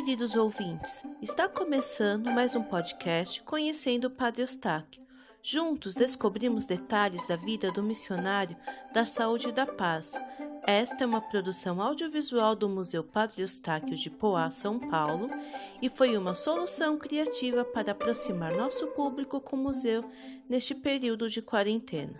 queridos ouvintes, está começando mais um podcast Conhecendo o Padre Eustáquio. Juntos descobrimos detalhes da vida do missionário da saúde e da paz. Esta é uma produção audiovisual do Museu Padre Eustáquio de Poá, São Paulo, e foi uma solução criativa para aproximar nosso público com o museu neste período de quarentena.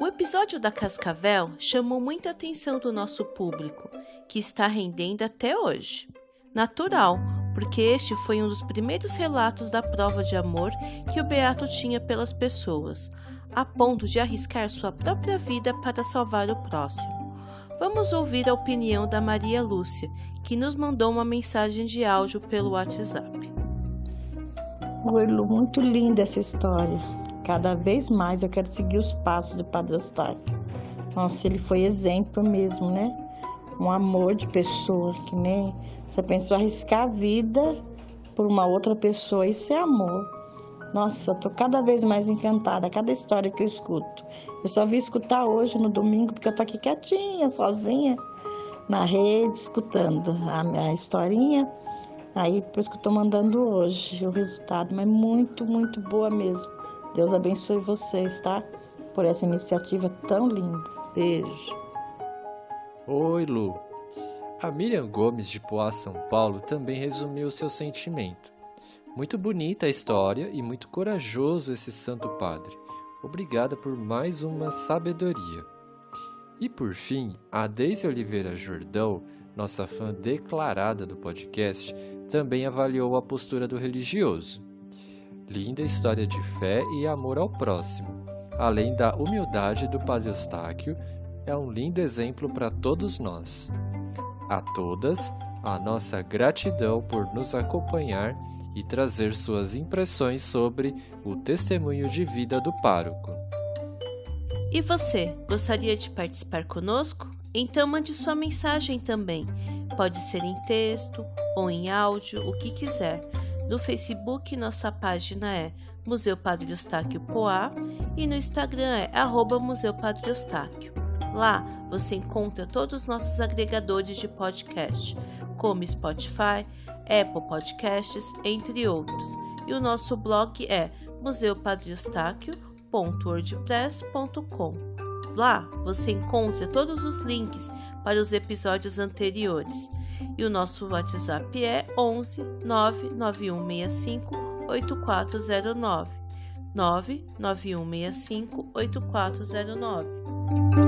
O episódio da Cascavel chamou muita atenção do nosso público, que está rendendo até hoje. Natural, porque este foi um dos primeiros relatos da prova de amor que o Beato tinha pelas pessoas, a ponto de arriscar sua própria vida para salvar o próximo. Vamos ouvir a opinião da Maria Lúcia, que nos mandou uma mensagem de áudio pelo WhatsApp. Lu, muito linda essa história. Cada vez mais eu quero seguir os passos do Padre Eustáquio. Nossa, ele foi exemplo mesmo, né? Um amor de pessoa, que nem você pensou arriscar a vida por uma outra pessoa, isso é amor. Nossa, tô cada vez mais encantada, cada história que eu escuto. Eu só vim escutar hoje no domingo, porque eu tô aqui quietinha, sozinha, na rede, escutando a minha historinha. Aí, por isso que eu tô mandando hoje o resultado, mas muito, muito boa mesmo. Deus abençoe vocês, tá? Por essa iniciativa tão linda. Beijo. Oi, Lu. A Miriam Gomes de Poá, São Paulo, também resumiu seu sentimento. Muito bonita a história e muito corajoso esse santo padre. Obrigada por mais uma sabedoria. E por fim, a Deise Oliveira Jordão, nossa fã declarada do podcast, também avaliou a postura do religioso. Linda história de fé e amor ao próximo, além da humildade do Padre Eustáquio é um lindo exemplo para todos nós. A todas, a nossa gratidão por nos acompanhar e trazer suas impressões sobre o testemunho de vida do pároco. E você, gostaria de participar conosco? Então mande sua mensagem também. Pode ser em texto ou em áudio, o que quiser. No Facebook, nossa página é Museu Padre Eustáquio Poá e no Instagram é arroba Museu Padre Eustáquio. Lá você encontra todos os nossos agregadores de podcast, como Spotify, Apple Podcasts, entre outros. E o nosso blog é museupadreustáquio.wordpress.com. Lá você encontra todos os links para os episódios anteriores. E o nosso WhatsApp é 11 99165 8409. 99165 8409.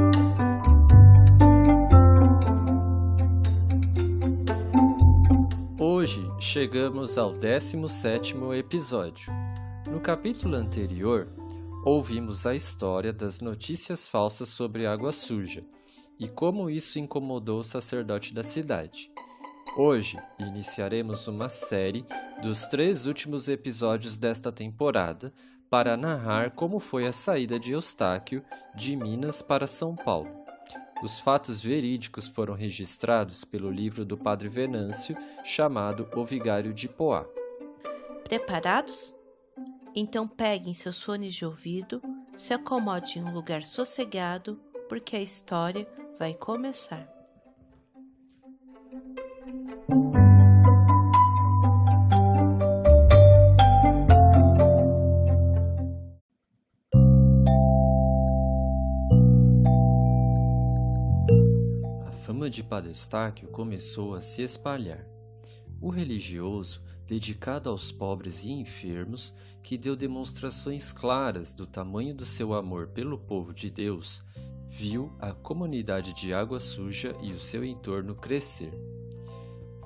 Chegamos ao 17º episódio. No capítulo anterior, ouvimos a história das notícias falsas sobre água suja e como isso incomodou o sacerdote da cidade. Hoje iniciaremos uma série dos três últimos episódios desta temporada para narrar como foi a saída de Eustáquio de Minas para São Paulo. Os fatos verídicos foram registrados pelo livro do padre Venâncio, chamado O Vigário de Poá. Preparados? Então peguem seus fones de ouvido, se acomodem em um lugar sossegado, porque a história vai começar. Fama de Padre Eustáquio começou a se espalhar. O religioso, dedicado aos pobres e enfermos, que deu demonstrações claras do tamanho do seu amor pelo povo de Deus, viu a comunidade de Água Suja e o seu entorno crescer.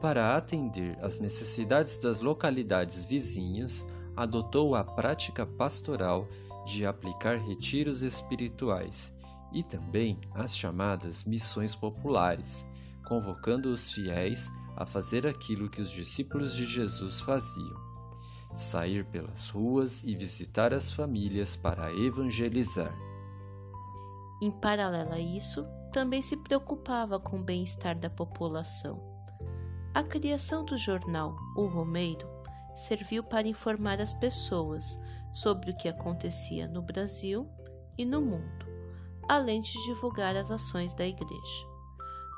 Para atender às necessidades das localidades vizinhas, adotou a prática pastoral de aplicar retiros espirituais e também as chamadas missões populares, convocando os fiéis a fazer aquilo que os discípulos de Jesus faziam: sair pelas ruas e visitar as famílias para evangelizar. Em paralelo a isso, também se preocupava com o bem-estar da população. A criação do jornal O Romeiro serviu para informar as pessoas sobre o que acontecia no Brasil e no mundo além de divulgar as ações da Igreja.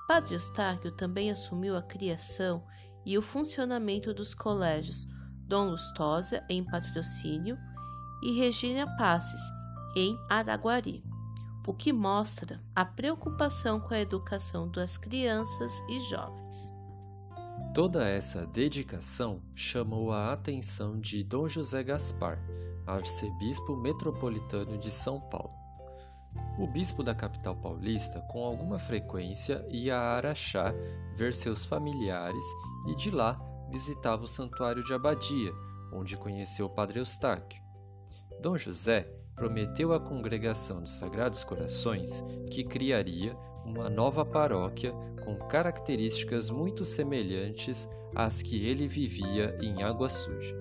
Padre Eustáquio também assumiu a criação e o funcionamento dos colégios Dom Lustosa, em Patrocínio, e Regina Passes, em Araguari, o que mostra a preocupação com a educação das crianças e jovens. Toda essa dedicação chamou a atenção de Dom José Gaspar, arcebispo metropolitano de São Paulo. O bispo da capital paulista, com alguma frequência, ia a Araxá ver seus familiares e de lá visitava o santuário de Abadia, onde conheceu o padre Eustáquio. Dom José prometeu à congregação dos Sagrados Corações que criaria uma nova paróquia com características muito semelhantes às que ele vivia em Água Suja.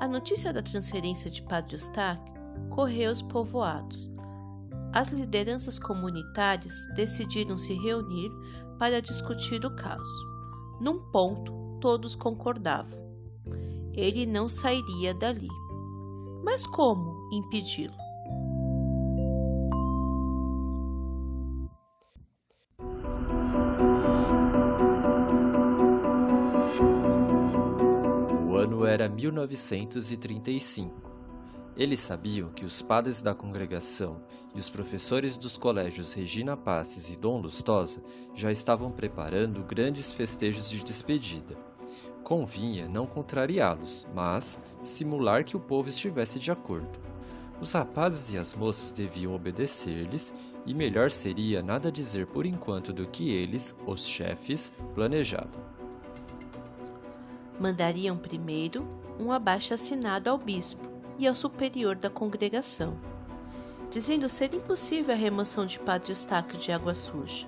A notícia da transferência de Padre Eustáquio correu aos povoados. As lideranças comunitárias decidiram se reunir para discutir o caso. Num ponto, todos concordavam. Ele não sairia dali. Mas como impedi-lo? O ano era 1935. Eles sabiam que os padres da congregação e os professores dos colégios Regina Passes e Dom Lustosa já estavam preparando grandes festejos de despedida. Convinha não contrariá-los, mas simular que o povo estivesse de acordo. Os rapazes e as moças deviam obedecer-lhes, e melhor seria nada dizer por enquanto do que eles, os chefes, planejavam. Mandariam primeiro um abaixo-assinado ao bispo e ao superior da congregação, dizendo ser impossível a remoção de Padre Eustáquio de Água Suja,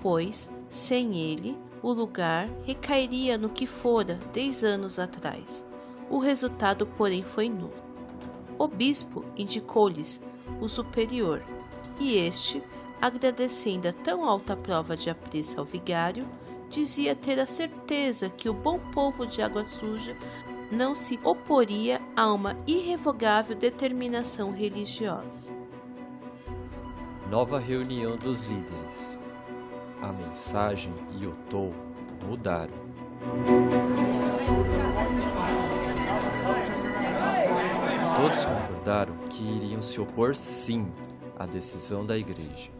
pois, sem ele, o lugar recairia no que fora dez anos atrás. O resultado, porém, foi nulo. O bispo indicou-lhes o superior, e este, agradecendo a tão alta prova de apreço ao vigário, dizia ter a certeza que o bom povo de Água Suja não se oporia a uma irrevogável determinação religiosa. Nova reunião dos líderes. A mensagem e o tom mudaram. Todos concordaram que iriam se opor sim à decisão da igreja.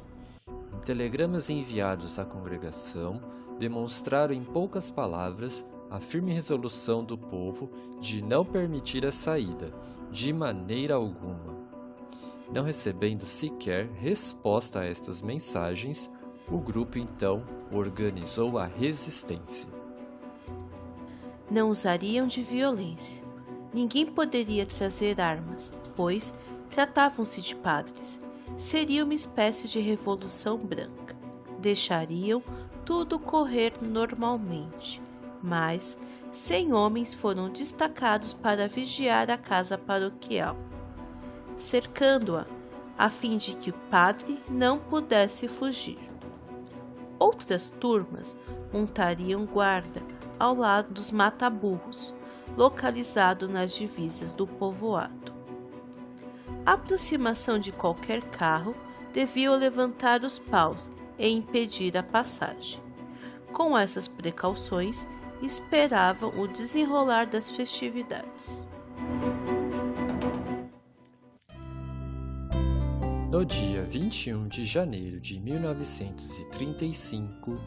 Telegramas enviados à congregação, demonstraram em poucas palavras a firme resolução do povo de não permitir a saída, de maneira alguma. Não recebendo sequer resposta a estas mensagens, o grupo então organizou a resistência. Não usariam de violência. Ninguém poderia trazer armas, pois tratavam-se de padres. Seria uma espécie de revolução branca. Deixariam tudo correr normalmente mas cem homens foram destacados para vigiar a casa paroquial, cercando-a, a fim de que o padre não pudesse fugir. Outras turmas montariam guarda ao lado dos mataburros, localizado nas divisas do povoado. A aproximação de qualquer carro devia levantar os paus e impedir a passagem. Com essas precauções, esperavam o desenrolar das festividades. No dia 21 de janeiro de 1935,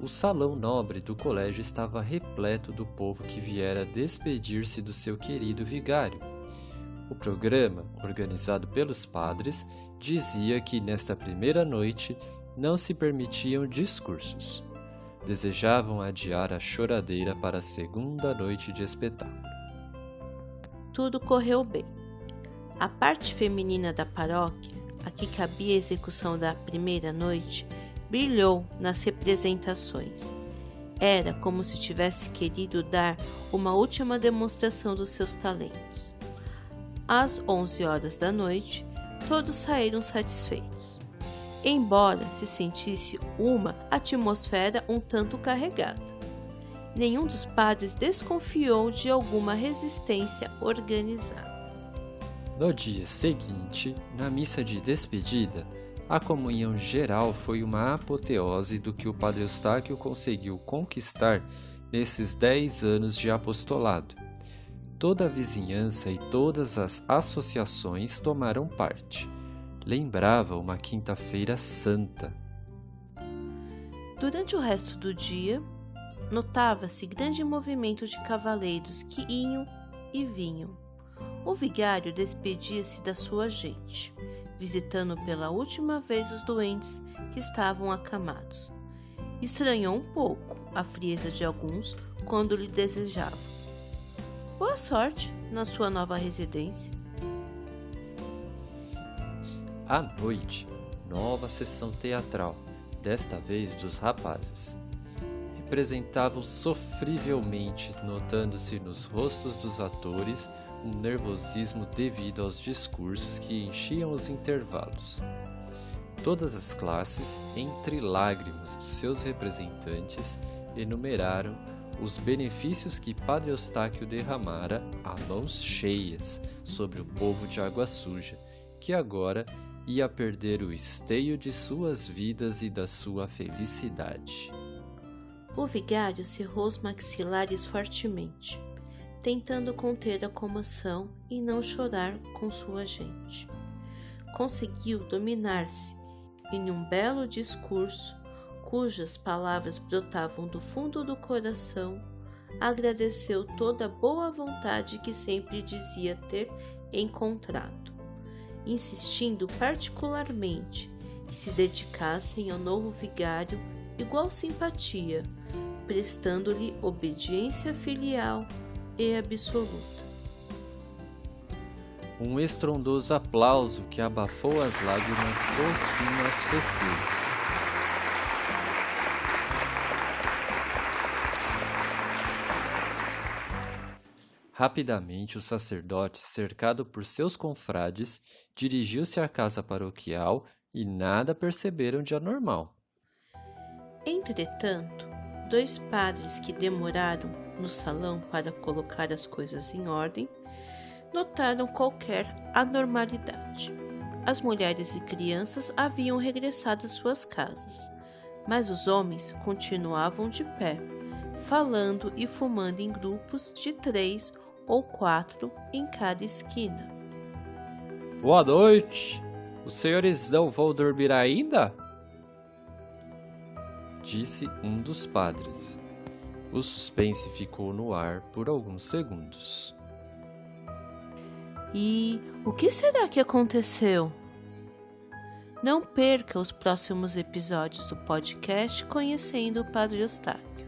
o salão nobre do colégio estava repleto do povo que viera despedir-se do seu querido vigário. O programa, organizado pelos padres, dizia que nesta primeira noite não se permitiam discursos desejavam adiar a choradeira para a segunda noite de espetáculo. Tudo correu bem. A parte feminina da paróquia, a que cabia a execução da primeira noite, brilhou nas representações. Era como se tivesse querido dar uma última demonstração dos seus talentos. Às onze horas da noite, todos saíram satisfeitos embora se sentisse uma atmosfera um tanto carregada. Nenhum dos padres desconfiou de alguma resistência organizada. No dia seguinte, na missa de despedida, A comunhão geral foi uma apoteose do que o Padre Eustáquio conseguiu conquistar nesses dez anos de apostolado. Toda a vizinhança e todas as associações tomaram parte. Lembrava uma quinta-feira santa. Durante o resto do dia, notava-se grande movimento de cavaleiros que iam e vinham. O vigário despedia-se da sua gente visitando pela última vez os doentes que estavam acamados. Estranhou um pouco a frieza de alguns quando lhe desejava. Boa sorte na sua nova residência. À noite, nova sessão teatral, desta vez dos rapazes. Representavam sofrivelmente, notando-se nos rostos dos atores um nervosismo devido aos discursos que enchiam os intervalos. Todas as classes, entre lágrimas dos seus representantes, enumeraram os benefícios que Padre Eustáquio derramara a mãos cheias sobre o povo de Água Suja, que agora ia perder o esteio de suas vidas e da sua felicidade. O vigário cerrou os maxilares fortemente tentando conter a comoção e não chorar com sua gente. Conseguiu dominar-se e, num belo discurso, cujas palavras brotavam do fundo do coração, agradeceu toda a boa vontade que sempre dizia ter encontrado, insistindo particularmente que se dedicassem ao novo vigário igual simpatia, prestando-lhe obediência filial e absoluta. Um estrondoso aplauso que abafou as lágrimas pôs fim aos festejos. Rapidamente, o sacerdote, cercado por seus confrades, dirigiu-se à casa paroquial e nada perceberam de anormal. Entretanto, dois padres que demoraram no salão para colocar as coisas em ordem, notaram qualquer anormalidade. As mulheres e crianças haviam regressado às suas casas, mas os homens continuavam de pé, falando e fumando em grupos de três ou quatro em cada esquina. Boa noite! Os senhores não vão dormir ainda? Disse um dos padres. O suspense ficou no ar por alguns segundos. E o que será que aconteceu? Não perca os próximos episódios do podcast Conhecendo o Padre Eustáquio.